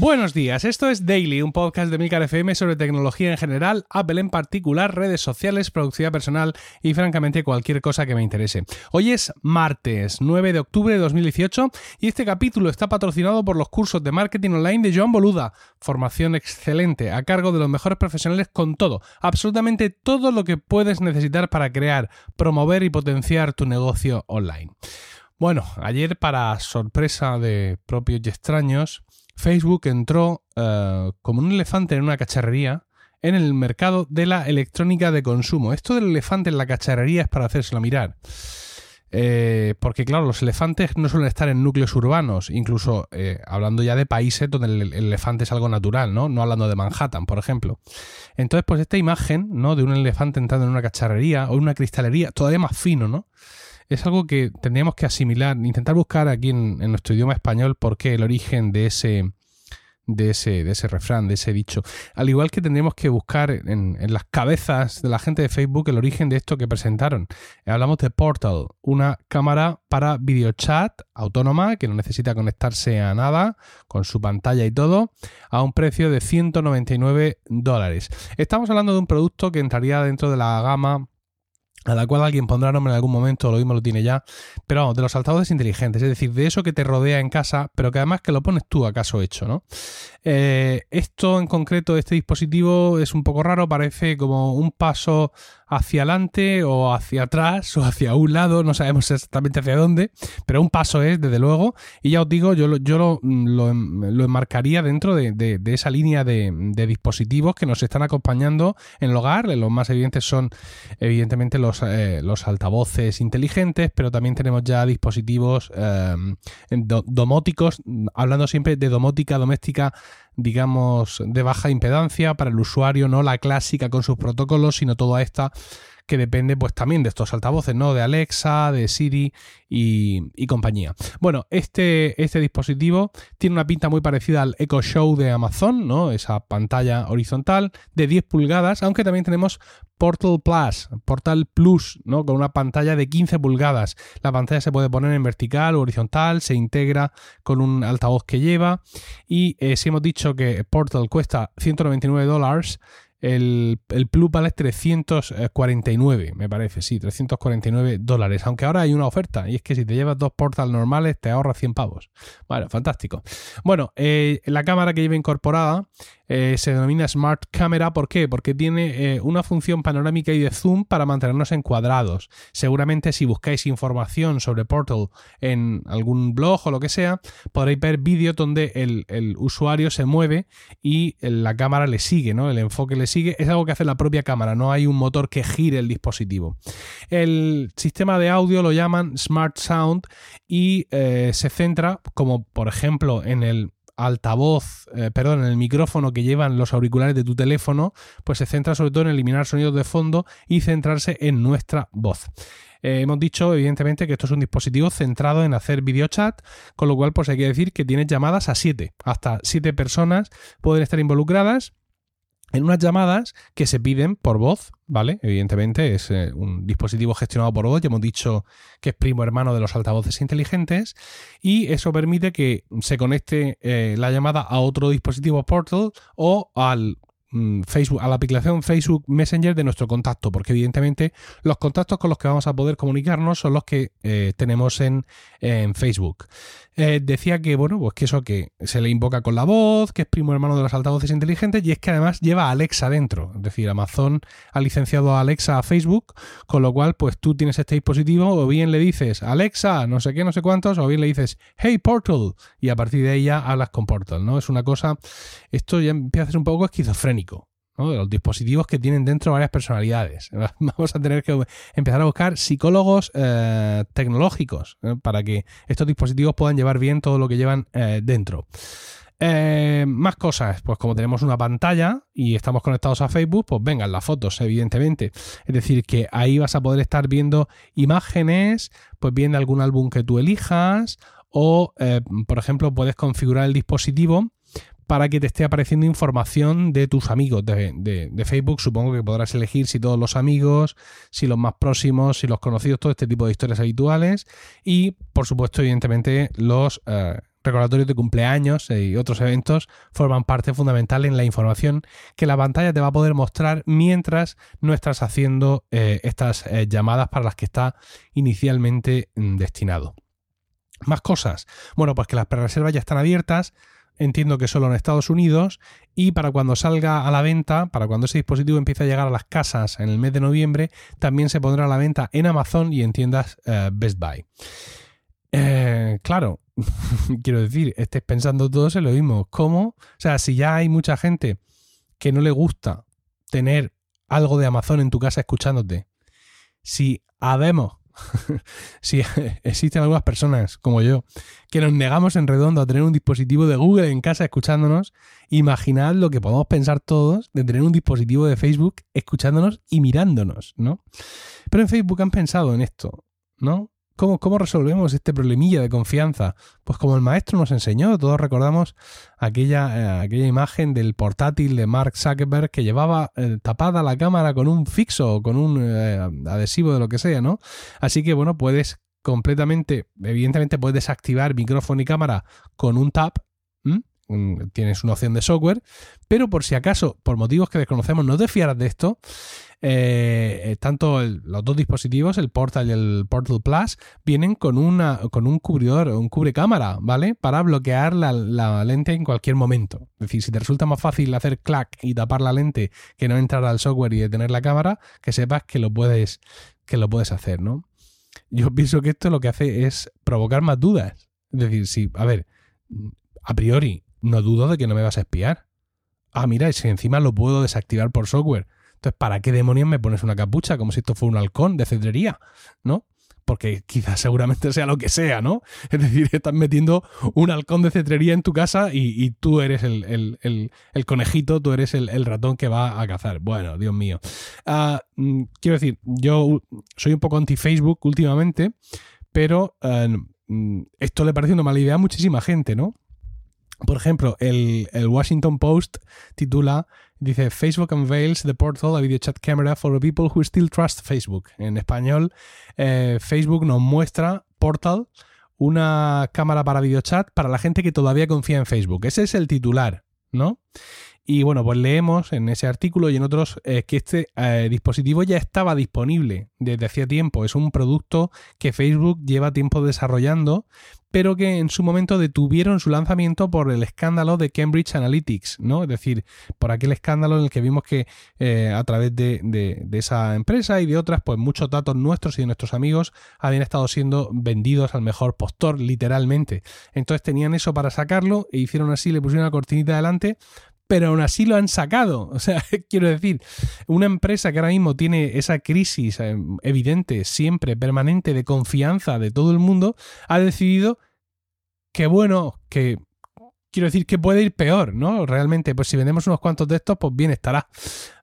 Buenos días, esto es Daily, un podcast de Milcar FM sobre tecnología en general, Apple en particular, redes sociales, productividad personal y francamente cualquier cosa que me interese. Hoy es martes 9 de octubre de 2018 y este capítulo está patrocinado por los cursos de marketing online de Joan Boluda, formación excelente a cargo de los mejores profesionales con todo, absolutamente todo lo que puedes necesitar para crear, promover y potenciar tu negocio online. Bueno, ayer para sorpresa de propios y extraños, Facebook entró eh, como un elefante en una cacharrería en el mercado de la electrónica de consumo. Esto del elefante en la cacharrería es para hacérselo mirar. Eh, porque claro, los elefantes no suelen estar en núcleos urbanos, incluso eh, hablando ya de países donde el, elefante es algo natural, ¿no? No hablando de Manhattan, por ejemplo. Entonces, pues esta imagen, ¿no? De un elefante entrando en una cacharrería o una cristalería, todavía más fino, ¿no? Es algo que tendríamos que asimilar, intentar buscar aquí en, nuestro idioma español por qué el origen de ese, de ese, de ese refrán, de ese dicho. Al igual que tendríamos que buscar en, las cabezas de la gente de Facebook el origen de esto que presentaron. Hablamos de Portal, una cámara para videochat autónoma que no necesita conectarse a nada, con su pantalla y todo, a un precio de 199 dólares. Estamos hablando de un producto que entraría dentro de la gama a la cual alguien pondrá nombre en algún momento, lo mismo lo tiene ya, pero vamos, de los altavoces inteligentes, es decir, de eso que te rodea en casa, pero que además que lo pones tú acaso hecho, ¿no? Eh, esto en concreto, este dispositivo es un poco raro, parece como un paso hacia adelante o hacia atrás o hacia un lado, no sabemos exactamente hacia dónde, pero un paso es, desde luego, y ya os digo, yo, yo lo, lo, enmarcaría dentro de, esa línea de, dispositivos que nos están acompañando en el hogar, los más evidentes son evidentemente los, eh, los altavoces inteligentes, pero también tenemos ya dispositivos eh, domóticos, hablando siempre de domótica doméstica digamos, de baja impedancia para el usuario, no la clásica con sus protocolos, sino toda esta que depende pues también de estos altavoces, ¿no? De Alexa, de Siri y, compañía. Bueno, este, este dispositivo tiene una pinta muy parecida al Echo Show de Amazon, ¿no? Esa pantalla horizontal de 10 pulgadas, aunque también tenemos Portal Plus, Portal Plus, ¿no? Con una pantalla de 15 pulgadas. La pantalla se puede poner en vertical o horizontal, se integra con un altavoz que lleva. Y eh, si hemos dicho que Portal cuesta 199 dólares, el, el Plus vale 349, me parece, sí, 349 dólares. Aunque ahora hay una oferta, y es que si te llevas dos Portal normales te ahorras 100 pavos. Bueno, fantástico. Bueno, eh, la cámara que lleva incorporada eh, se denomina Smart Camera. ¿Por qué? Porque tiene eh, una función panorámica y de zoom para mantenernos encuadrados. Seguramente si buscáis información sobre Portal en algún blog o lo que sea, podréis ver vídeos donde el, usuario se mueve y la cámara le sigue, ¿no? El enfoque le sigue. Es algo que hace la propia cámara, no hay un motor que gire el dispositivo. El sistema de audio lo llaman Smart Sound y eh, se centra, como por ejemplo en el altavoz, eh, perdón, en el micrófono que llevan los auriculares de tu teléfono, pues se centra sobre todo en eliminar sonidos de fondo y centrarse en nuestra voz. Eh, hemos dicho, evidentemente, que esto es un dispositivo centrado en hacer videochat, con lo cual, pues hay que decir que tienes llamadas a 7. Hasta 7 personas pueden estar involucradas en unas llamadas que se piden por voz, ¿vale? Evidentemente es eh, un dispositivo gestionado por voz, ya hemos dicho que es primo hermano de los altavoces inteligentes y eso permite que se conecte eh, la llamada a otro dispositivo Portal o al Facebook, a la aplicación Facebook Messenger de nuestro contacto, porque evidentemente los contactos con los que vamos a poder comunicarnos son los que eh, tenemos en, Facebook. Eh, decía que, bueno, pues que eso que se le invoca con la voz, que es primo hermano de los altavoces inteligentes, y es que además lleva a Alexa dentro. Es decir, Amazon ha licenciado a Alexa a Facebook, con lo cual, pues tú tienes este dispositivo, o bien le dices Alexa, no sé qué, no sé cuántos, o bien le dices Hey Portal, y a partir de ahí ya hablas con Portal, ¿no? Es una cosa, esto ya empieza a ser un poco esquizofrénico de los dispositivos que tienen dentro varias personalidades. Vamos a tener que empezar a buscar psicólogos eh, tecnológicos ¿eh? para que estos dispositivos puedan llevar bien todo lo que llevan eh, dentro. más cosas, pues como tenemos una pantalla y estamos conectados a Facebook, pues vengan las fotos, evidentemente. Es decir, que ahí vas a poder estar viendo imágenes, pues bien de algún álbum que tú elijas, o por ejemplo, puedes configurar el dispositivo para que te esté apareciendo información de tus amigos de, Facebook. Supongo que podrás elegir si todos los amigos, si los más próximos, si los conocidos, todo este tipo de historias habituales. Y, por supuesto, evidentemente, los, eh, recordatorios de cumpleaños y otros eventos forman parte fundamental en la información que la pantalla te va a poder mostrar mientras no estás haciendo eh, estas eh, llamadas para las que está inicialmente mm, destinado. Más cosas. Bueno, pues que las pre-reservas ya están abiertas. Entiendo que solo en Estados Unidos. Y para cuando salga a la venta, para cuando ese dispositivo empiece a llegar a las casas en el mes de noviembre, también se pondrá a la venta en Amazon y en tiendas Best Buy. claro, quiero decir, estés pensando todos en lo mismo. ¿Cómo? O sea, si ya hay mucha gente que no le gusta tener algo de Amazon en tu casa escuchándote, si habemos, si existen algunas personas como yo que nos negamos en redondo a tener un dispositivo de Google en casa escuchándonos, imaginad lo que podemos pensar todos de tener un dispositivo de Facebook escuchándonos y mirándonos, ¿no? Pero en Facebook han pensado en esto, ¿no? ¿Cómo, resolvemos este problemilla de confianza? Pues como el maestro nos enseñó, todos recordamos aquella, eh, aquella imagen del portátil de Mark Zuckerberg que llevaba eh, tapada la cámara con un fixo o con un eh, adhesivo de lo que sea, ¿no? Así que bueno, puedes completamente, evidentemente puedes desactivar micrófono y cámara con un tap, tienes una opción de software, pero por si acaso, por motivos que desconocemos, no te fieras de esto, eh, tanto los dos dispositivos, el Portal y el Portal Plus, vienen con, un cubridor, un cubre cámara, ¿vale? Para bloquear la, lente en cualquier momento. Es decir, si te resulta más fácil hacer clack y tapar la lente que no entrar al software y detener la cámara, que sepas que lo puedes, que lo puedes hacer, ¿no? Yo pienso que esto lo que hace es provocar más dudas. Es decir, si, a ver, a priori, no dudo de que no me vas a espiar. Ah, mira, si encima lo puedo desactivar por software. Entonces, ¿para qué demonios me pones una capucha como si esto fuera un halcón de cedrería? ¿No? Porque quizás seguramente sea lo que sea, ¿no? Es decir, estás metiendo un halcón de cetrería en tu casa y, tú eres el, conejito, tú eres el, ratón que va a cazar. Bueno, Dios mío. Ah, mm, quiero decir, yo soy un poco anti-Facebook últimamente, pero eh, mm, esto le parece una mala idea a muchísima gente, ¿no? Por ejemplo, el, Washington Post titula, dice, Facebook unveils the portal, a video chat camera for people who still trust Facebook. En español, eh, Facebook nos muestra Portal, una cámara para video chat para la gente que todavía confía en Facebook. Ese es el titular, ¿no? Y bueno, pues leemos en ese artículo y en otros eh, que este eh, dispositivo ya estaba disponible desde hacía tiempo. Es un producto que Facebook lleva tiempo desarrollando, pero que en su momento detuvieron su lanzamiento por el escándalo de Cambridge Analytics, ¿no? Es decir, por aquel escándalo en el que vimos que eh, a través de, de, esa empresa y de otras, pues muchos datos nuestros y de nuestros amigos habían estado siendo vendidos al mejor postor, literalmente. Entonces tenían eso para sacarlo e hicieron así, le pusieron una cortinita adelante pero aún así lo han sacado. O sea, quiero decir, una empresa que ahora mismo tiene esa crisis eh, evidente, siempre permanente de confianza de todo el mundo, ha decidido que bueno, que quiero decir que puede ir peor, ¿no? Realmente, pues si vendemos unos cuantos de estos, pues bien estará.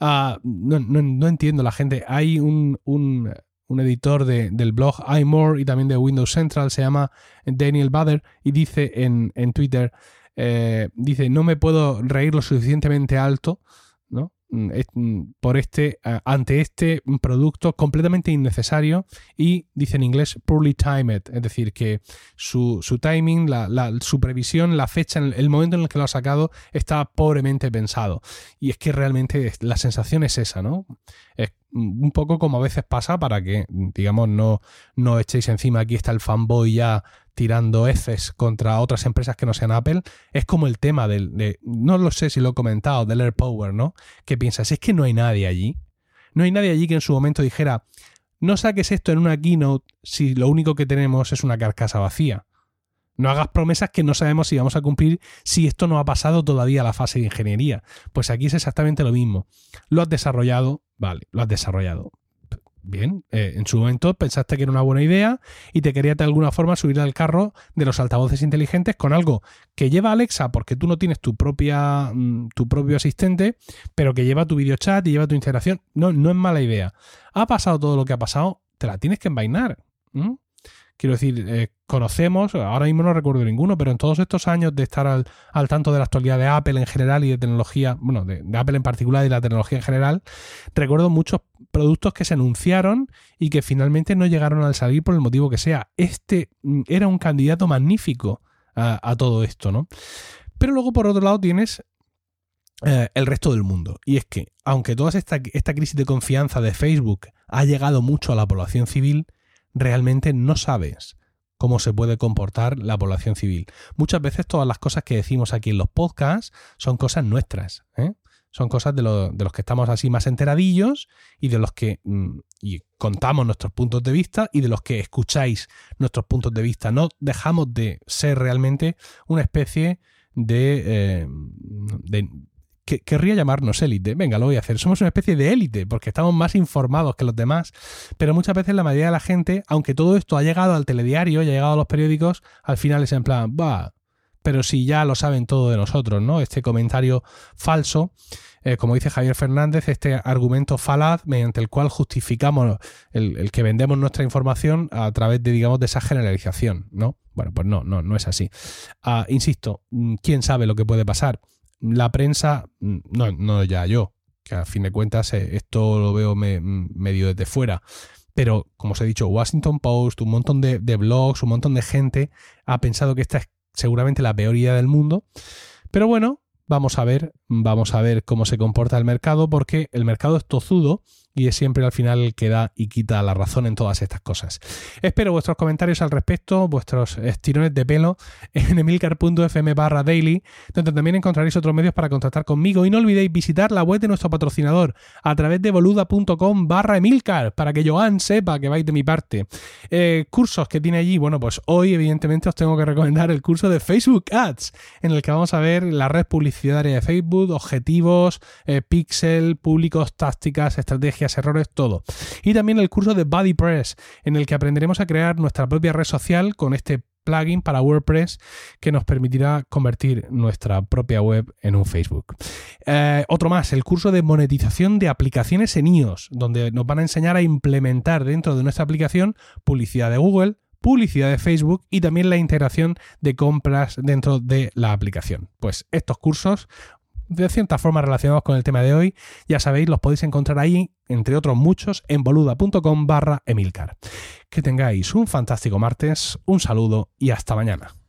Ah, no, entiendo la gente. Hay un, un, editor del blog iMore y también de Windows Central, se llama Daniel Bader, y dice en, en Twitter, eh, dice, no me puedo reír lo suficientemente alto, ¿no? Mm, mm, por este, ante este producto completamente innecesario y dice en inglés poorly timed, es decir, que su, timing, la, su previsión, la fecha, el momento en el que lo ha sacado está pobremente pensado. Y es que realmente la sensación es esa, ¿no? Es un poco como a veces pasa para que, digamos, no, no echéis encima, aquí está el fanboy ya tirando Fs contra otras empresas que no sean Apple, es como el tema del, de, no lo sé si lo he comentado, del Air Power, ¿no? Que piensas, es que no hay nadie allí. No hay nadie allí que en su momento dijera, no saques esto en una keynote si lo único que tenemos es una carcasa vacía. No hagas promesas que no sabemos si vamos a cumplir si esto no ha pasado todavía la fase de ingeniería. Pues aquí es exactamente lo mismo. Lo has desarrollado, vale, lo has desarrollado. Bien, eh, en su momento pensaste que era una buena idea y te quería de alguna forma subir al carro de los altavoces inteligentes con algo que lleva Alexa porque tú no tienes tu propia mm, tu propio asistente, pero que lleva tu videochat y lleva tu integración. No, no es mala idea. Ha pasado todo lo que ha pasado, te la tienes que envainar. Quiero decir, eh, conocemos, ahora mismo no recuerdo ninguno, pero en todos estos años de estar al, tanto de la actualidad de Apple en general y de tecnología, bueno, de, Apple en particular y la tecnología en general, recuerdo muchos productos que se anunciaron y que finalmente no llegaron al salir por el motivo que sea. Este mm, era un candidato magnífico a, todo esto, ¿no? Pero luego, por otro lado, tienes eh, el resto del mundo. Y es que, aunque toda esta, esta crisis de confianza de Facebook ha llegado mucho a la población civil, realmente no sabes cómo se puede comportar la población civil. Muchas veces todas las cosas que decimos aquí en los podcasts son cosas nuestras. ¿eh? Son cosas de, de, los que estamos así más enteradillos y de los que mm, y contamos nuestros puntos de vista y de los que escucháis nuestros puntos de vista. No dejamos de ser realmente una especie de, eh, de que querría llamarnos élite. Venga, lo voy a hacer. Somos una especie de élite porque estamos más informados que los demás. Pero muchas veces la mayoría de la gente, aunque todo esto ha llegado al telediario y ha llegado a los periódicos, al final es en plan, va, pero si ya lo saben todo de nosotros, ¿no? Este comentario falso, eh, como dice Javier Fernández, este argumento falaz mediante el cual justificamos el, que vendemos nuestra información a través de, digamos, de esa generalización, ¿no? Bueno, pues no, no, no es así. Ah, insisto, ¿quién sabe lo que puede pasar? La prensa, mm, no, no ya yo, que a fin de cuentas eh, esto lo veo mm, medio desde fuera. Pero, como os he dicho, Washington Post, un montón de, de, blogs, un montón de gente ha pensado que esta es seguramente la peor idea del mundo. Pero bueno, vamos a ver, vamos a ver cómo se comporta el mercado, porque el mercado es tozudo y es siempre al final el que da y quita la razón en todas estas cosas. Espero vuestros comentarios al respecto, vuestros estirones de pelo en emilcar.fm barra daily, donde también encontraréis otros medios para contactar conmigo. Y no olvidéis visitar la web de nuestro patrocinador a través de boluda.com barra emilcar, para que Joan sepa que vais de mi parte. Eh, cursos que tiene allí, bueno, pues hoy evidentemente os tengo que recomendar el curso de Facebook Ads, en el que vamos a ver la red publicitaria de Facebook, objetivos, eh, pixel, públicos, tácticas, estrategias errores, todo. Y también el curso de BuddyPress, en el que aprenderemos a crear nuestra propia red social con este plugin para WordPress que nos permitirá convertir nuestra propia web en un Facebook. Eh, otro más, el curso de monetización de aplicaciones en iOS, donde nos van a enseñar a implementar dentro de nuestra aplicación publicidad de Google, publicidad de Facebook y también la integración de compras dentro de la aplicación. Pues estos cursos de cierta forma relacionados con el tema de hoy, ya sabéis, los podéis encontrar ahí, entre otros muchos, en boluda.com barra Emilcar. Que tengáis un fantástico martes, un saludo y hasta mañana.